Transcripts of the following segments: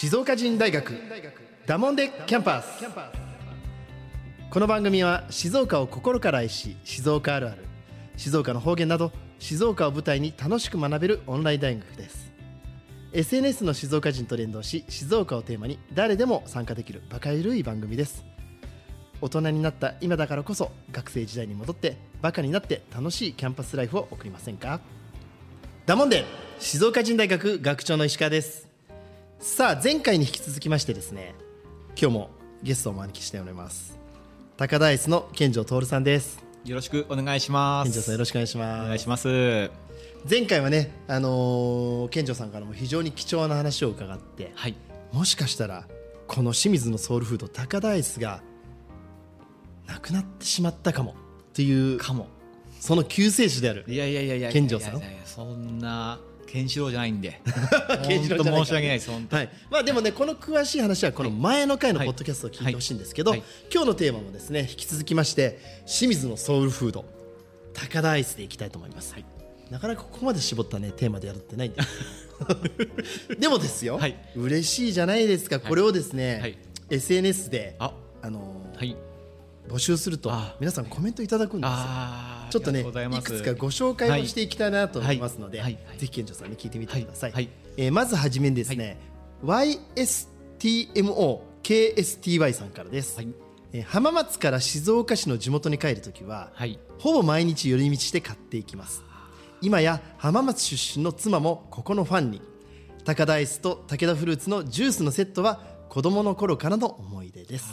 静岡人大学ダモンデキャンパス。この番組は静岡を心から愛し静岡あるある。静岡の方言など静岡を舞台に楽しく学べるオンライン大学です。SNS の静岡人と連動し静岡をテーマに誰でも参加できるバカゆるい番組です。大人になった今だからこそ学生時代に戻ってバカになって楽しいキャンパスライフを送りませんか？ダモンデ静岡人大学学長の石川です。さあ前回に引き続きましてですね今日もゲストをお招きしております高田アイスの健城徹さんですよろしくお願いします。健城さんよろしくお願いしますお願いします。前回はねあのー健城さんからも非常に貴重な話を伺ってはい。もしかしたらこの清水のソウルフード高田アイスがなくなってしまったかもっていうかも。その救世主であるいやいやいやいや。健丈さんそんなケンシロウじゃないんで。健次郎じゃないから本当申し訳ないです。本当。はい、まあでもねこの詳しい話はこの前の回のポッドキャストを聞いてほしいんですけど、はい。はい。今日のテーマもですね引き続きまして清水のソウルフード。高田アイスでいきたいと思います、はい。なかなかここまで絞ったねテーマでやるってないんで。でもですよ、はい。嬉しいじゃないですか。これをですね、はい。SNS であ、あのーはい。募集するとあ皆さんコメントいただくんですよ。ちょっとねいくつかご紹介をしていきたいなと思いますので、はい。はい。はい。ぜひ健常さんに聞いてみてください、はい。はい。えーまずはじめにですね、YSTMOKSTY さんからです、はい。えー浜松から静岡市の地元に帰るときは、はい。ほぼ毎日寄り道して買っていきます。今や浜松出身の妻もここのファンに。高田アイスと武田フルーツのジュースのセットは子供の頃からの思い出です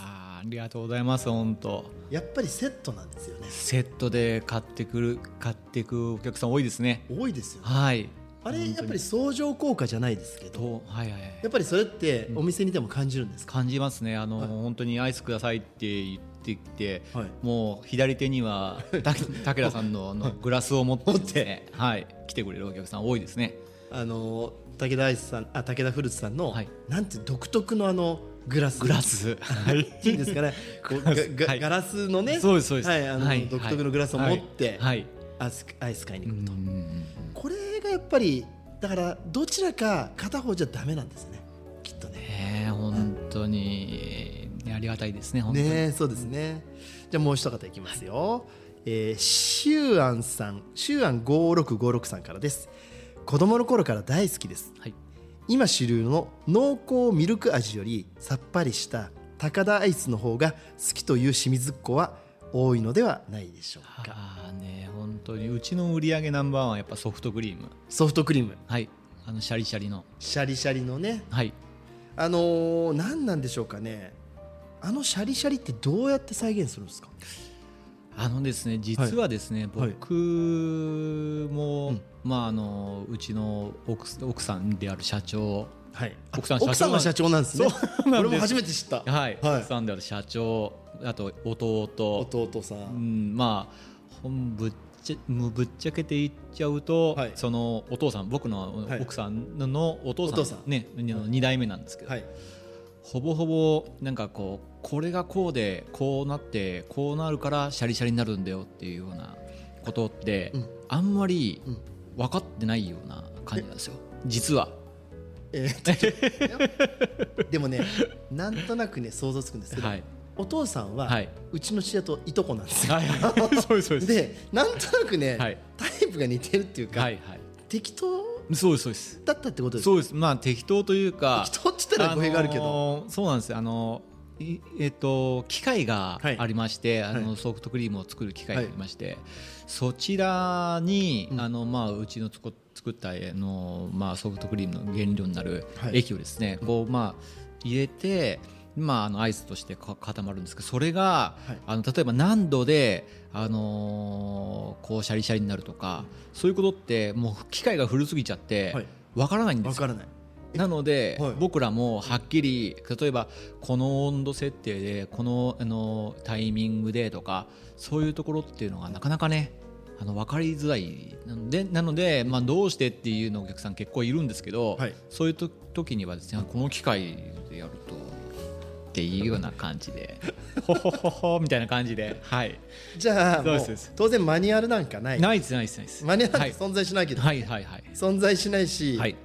りがとうございます。本当。やっぱりセットなんですよねセットで買ってくる買っていくお客さん多いですね。多いですよねはい。あれやっぱり相乗効果じゃないですけどとはいはいはい。やっぱりそれってお店にでも感じるんですか、感じますねあの、本当にアイスくださいって言ってきて、はいもう左手にはた 武田さんのあのグラスを持ってはい、来てくれるお客さん多いですねあの武田アイスさんあ武田フルーツさんの、はいなんて独特のあのグラス。グラス。はい。いいんですかね。ガラスのね。そうですそうです。はいあのはい。独特のグラスを持って、はい。はい。アイスアイス買いに行くと、うんこれがやっぱりだからどちらか片方じゃダメなんですね。きっとね。本当に、ね、ありがたいですね本当に、ねそうですね。じゃあもう一方いきますよ、えー、シュウアンさんシュウアン5656さんからです。子供の頃から大好きです。はい今主流の濃厚ミルク味よりさっぱりした高田アイスの方が好きという清水っ子は多いのではないでしょうか。ああね本当にうちの売り上げナンバーワンはやっぱソフトクリーム。ソフトクリーム。はい。あのシャリシャリの。シャリシャリのね。はい。あのー、何なんでしょうかね。あのシャリシャリってどうやって再現するんですか？あのですね実はですね、はい。僕も、うん。まああのうちの奥奥さんである社長。はい。奥さん奥さんが社長なんですね。俺も初めて知った。はい、はい。奥さんである社長あと弟。弟さ、うんん、まあほんぶっちゃもうぶっちゃけて言っちゃうと、はい。そのお父さん僕のはい。奥さんのお父さん,、お父さん。ね、2代目なんですけど、はいほぼほぼなんかこうこれがこうでこうなってこうなるからシャリシャリになるんだよっていうようなことって、うん。あんまりうん。分かってないような感じなんですよ。実は。えーでもねなんとなくね想像つくんですけど、はい。お父さんは、はい。うちの父親といとこなんですよ。はい。はい、そうですそうです。でなんとなくね、はい。タイプが似てるっていうか、はいはい。適当そうですそうです。だったってことですか？そうです。まあ適当というか。適当って言ったら語弊があるけど、のーそうなんですよあのいえっと機械がはいありまして、あのはいソフトクリームを作る機械がありまして、そちらに、うんあのまあうちの作ったあのまあソフトクリームの原料になるはい液をですね、こうまあ入れて。まあ、あのアイスとしてか固まるんですけどそれが、はい。あの例えば何度で、あのーこうシャリシャリになるとか、そういうことってもう機械が古すぎちゃってはい。わからないんですよ。わからない。なので、はい。僕らもはっきり例えばこの温度設定でこのあのタイミングでとかそういうところっていうのがなかなかねあの分かりづらい。なのでなので、まあ、どうしてっていうのお客さん結構いるんですけど、はい。そういうと時にはですねこの機械でやるとっていうような感じで。ほほほほみたいな感じで。はい。じゃあ当然マニュアルなんかない。ナイスナイスナイスマニュアルなんはい。て存在しないけど、はいはいはい。存在しないし、はい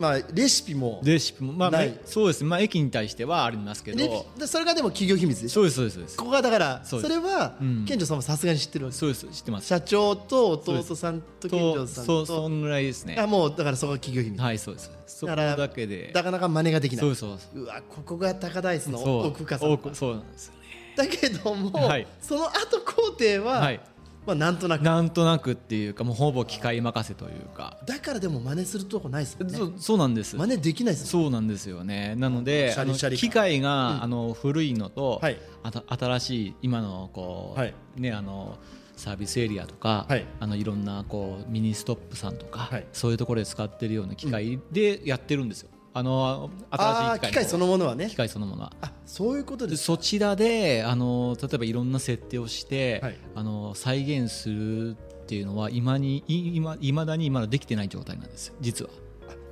まあレシピもレシピも。まあない。そうですまあ駅に対してはありますけレどでそれがでも企業秘密でしょそうです。そうですそうです。ここがだからそれはうん。健丈さんもさすがに知ってるわけそうです知ってます。社長と弟さんと健と丈さんそうそとんぐらいですね。あもうだからそこが企業秘密。はいそうです。そこだけで。なかなか真似ができない。そうそうですうわここが高ダイスのそう。奥深さ奥そうなんですよね。だけども、はい。その後工程は、はいまあなんとなく。なんとなくっていうかもうほぼ機械任せというか。だからでも真似するとこないですもんね。そうそうなんです。真似できないですそうなんですよね。なのでシャリシャリ。機械が、あの古いのと、はい。あた新しい今のこう、はい。ねあのサービスエリアとか、はい。あのいろんなこうミニストップさんとか、はい。そういうところで使ってるような機械でやってるんですよ、あのああ機械新しい機械そのものはね。機械そのものは。あそういうことでですそちらであの例えばいろんな設定をして、はい。あの再現するっていうのは今にい今未だにまだできてない状態なんです。よ実は。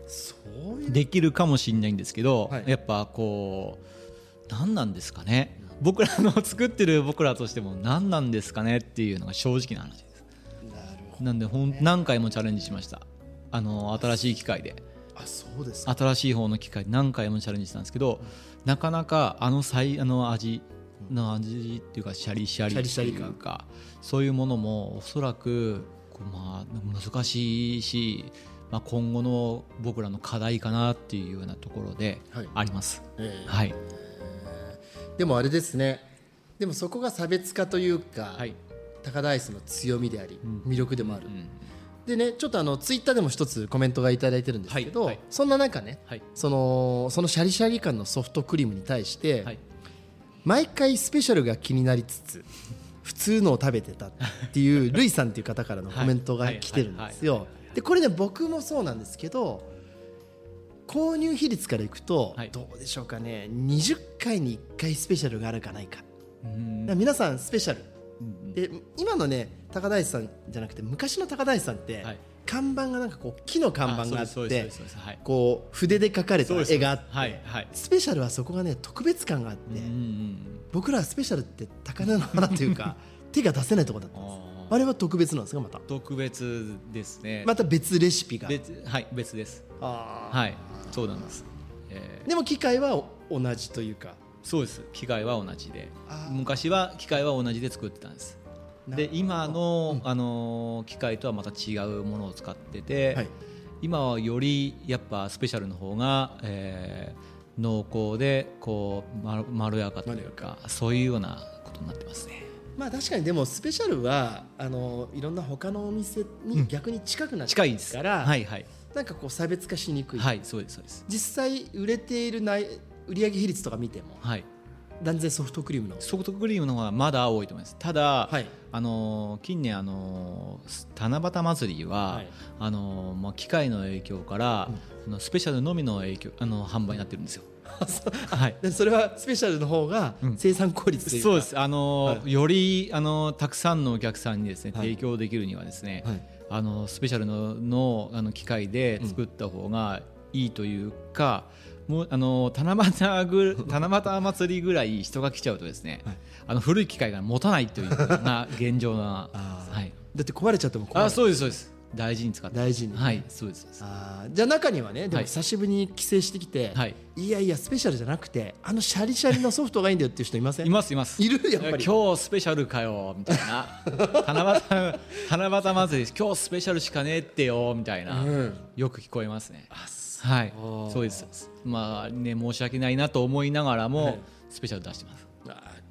そういう。できるかもしれないんですけど、はい。やっぱこう何なんですかね。僕らの作ってる僕らとしても何なんですかねっていうのが正直な話です。なるほどなんでほん何回もチャレンジしました。あの新しい機械であそうですか。新しい方の機械で何回もチャレンジしたんですけどなかなかあの最あの味の味っていうかシャリシャリってシャリシャリいうかそういうものもおそらくまあ難しいし、まあ、今後の僕らの課題かなっていうようなところではい。あります。ええ。はい、でもあれですね。でもそこが差別化というか、はい。高田アイスの強みであり、魅力でもある、うんでねちょっとあのツイッターでも一つコメントがいただいてるんですけど、はいはい。そんな中ねはい。そのそのシャリシャリ感のソフトクリームに対して、はい。毎回スペシャルが気になりつつ普通のを食べてたっていうルイさんっていう方からのコメントが来てるんですよ。でこれね僕もそうなんですけど購入比率からいくと、はい。どうでしょうかね20回に1回スペシャルがあるかないか。皆さんスペシャル。うん。で今のね高大師さんじゃなくて昔の高大師さんって、はい。看板がなんかこう木の看板があってこう筆で描かれた絵があって、はいはい。スペシャルはそこがね特別感があって、うんうん僕らはスペシャルって高値の花というか 手が出せないところだったんですああれは特別なんですか？また。特別ですね。また別レシピが。別はい別です。あはいそうなんです、えー。ーでも機械は同じというか。そうです。機械は同じで。昔は機械は同じで作ってたんですで今の、あのー機械とはまた違うものを使ってて、はい。今はよりやっぱスペシャルの方が、えー濃厚でこうまろまろやかというかそういうようなことになってますね。まあ確かにでもスペシャルはあのいろんな他のお店に逆に近くなっちゃう近いです。から、はいはい。なんかこう差別化しにくい、はいそうですそうです。実際売れている内売上比率とか見てもはい断然ソフトクリームのソフトクリームの方がまだ多いと思います。ただ、はい。あのー近年、あのー七夕祭りは、はい。あのーまあ、機械の影響から、あのスペシャルのみの影響あの販売になってるんですよ。はい。でそれはスペシャルの方が生産効率というか、そうです、あのーはより、あのーたくさんのお客さんにですね、はい。提供できるにはですね、はい。あのスペシャルののあの機械で作った方がいいというか、もうあの七夕ぐ 七夕祭りぐらい人が来ちゃうとですね、はいあの古い機械が持たないという のが現状なはい。だって壊れちゃっても困るあ、そうですそうです。大事に使って。大事にはい、そうです。あーじゃあ中にはねでもはい久しぶりに帰省してきて、はいい、やいやスペシャルじゃなくてあのシャリシャリのソフトがいいんだよっていう人いません？いますいます。いるやっぱり今日スペシャルかよみたいな。七夕七夕祭り今日スペシャルしかねえってよみたいな、うんよく聞こえますね。あそはい。ー、そうです。まあね申し訳ないなと思いながらも、はい。スペシャル出してます。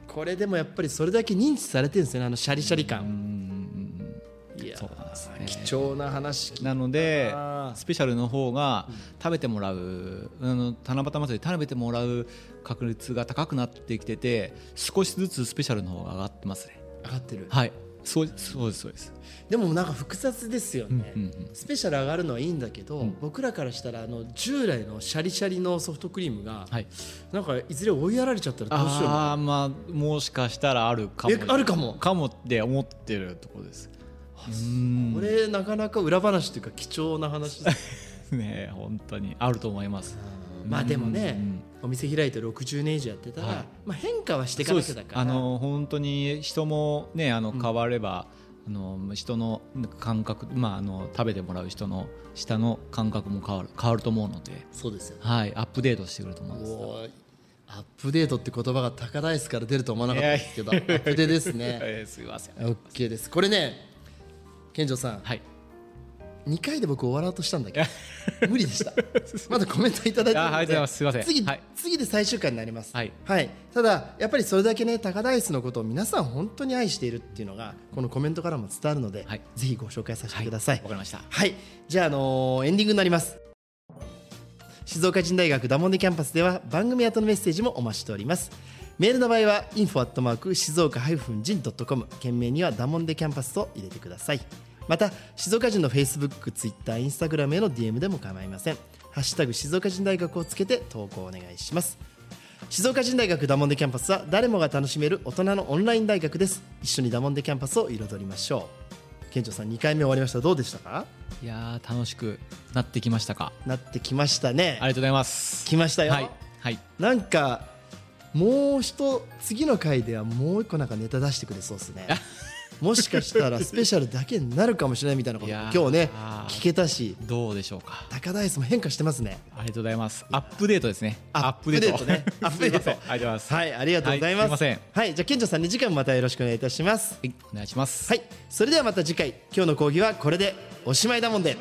これでもやっぱりそれだけ認知されてるんですよねあのシャリシャリうん感うんいやーそうなんですね。貴重な話。なのでスペシャルの方が食べてもらう、あの七夕祭りで食べてもらう確率が高くなってきてて少しずつスペシャルの方が上がってますね。上がってる。はいそうそうですそうです。でもなんか複雑ですよね、うんうんスペシャル上がるのはいいんだけど、ん。僕らからしたらあの従来のシャリシャリのソフトクリームが、はい。なんかいずれ追いやられちゃったらどうしようああまあもしかしたらあるかも。えあるかも。かもって思ってるところです。う。ん。これなかなか裏話というか貴重な話です。ね本当にあると思います。まあでもね、うんお店開いて60年以上やってたら、はい。まあ、変化はしていかなきゃだから。あの本当に人もねあの変われば、あの人の感覚、まあ、あの食べてもらう人の舌の感覚も変わる変わると思うので、そうですよはい、アップデートしてくると思うんですアップデートって言葉が高ダイスから出ると思わなかったですけどアップデですね。えーすいません。OK です。これね健丈さん。はい2回で僕終わろうとしたんだけど無理でした。まだコメントいただいてあありがとうございますすいません。次,、はい。次で最終回になります。はい。ただやっぱりそれだけね高ダイスのことを皆さん本当に愛しているっていうのがこのコメントからも伝わるので、はい。ぜひご紹介させてください。わかりました。はい、じゃあ、あのーエンディングになります。静岡人大学ダモンデキャンパスでは番組宛のメッセージもお待ちしております。メールの場合は info@ 静岡 -jin.com 件名にはダモンデキャンパスと入れてくださいまた静岡人の Facebook、Twitter、Instagram への DM でも構いません。ハッシュタグ静岡人大学をつけて投稿お願いします。静岡人大学ダモンデキャンパスは誰もが楽しめる大人のオンライン大学です。一緒にダモンデキャンパスを彩りましょう。県庁さん2回目終わりました。どうでしたか？いやー楽しくなってきましたか？なってきましたね。ありがとうございます。来ましたよ、はいはい。なんかもう一次の回ではもう一個なんかネタ出してくれそうですね もしかしたらスペシャルだけになるかもしれないみたいなこと今日ね聞けたし。どうでしょうか。高ダイスも変化してますね。ありがとうございます。アップデートですね。アップデート。ね。アップデート。ありがとうございます。はいありがとうございます、はいじゃあ健長さん2時間もまたよろしくお願いいたします。はい。お願いしますはいそれではまた次回。今日の講義はこれでおしまいだもんで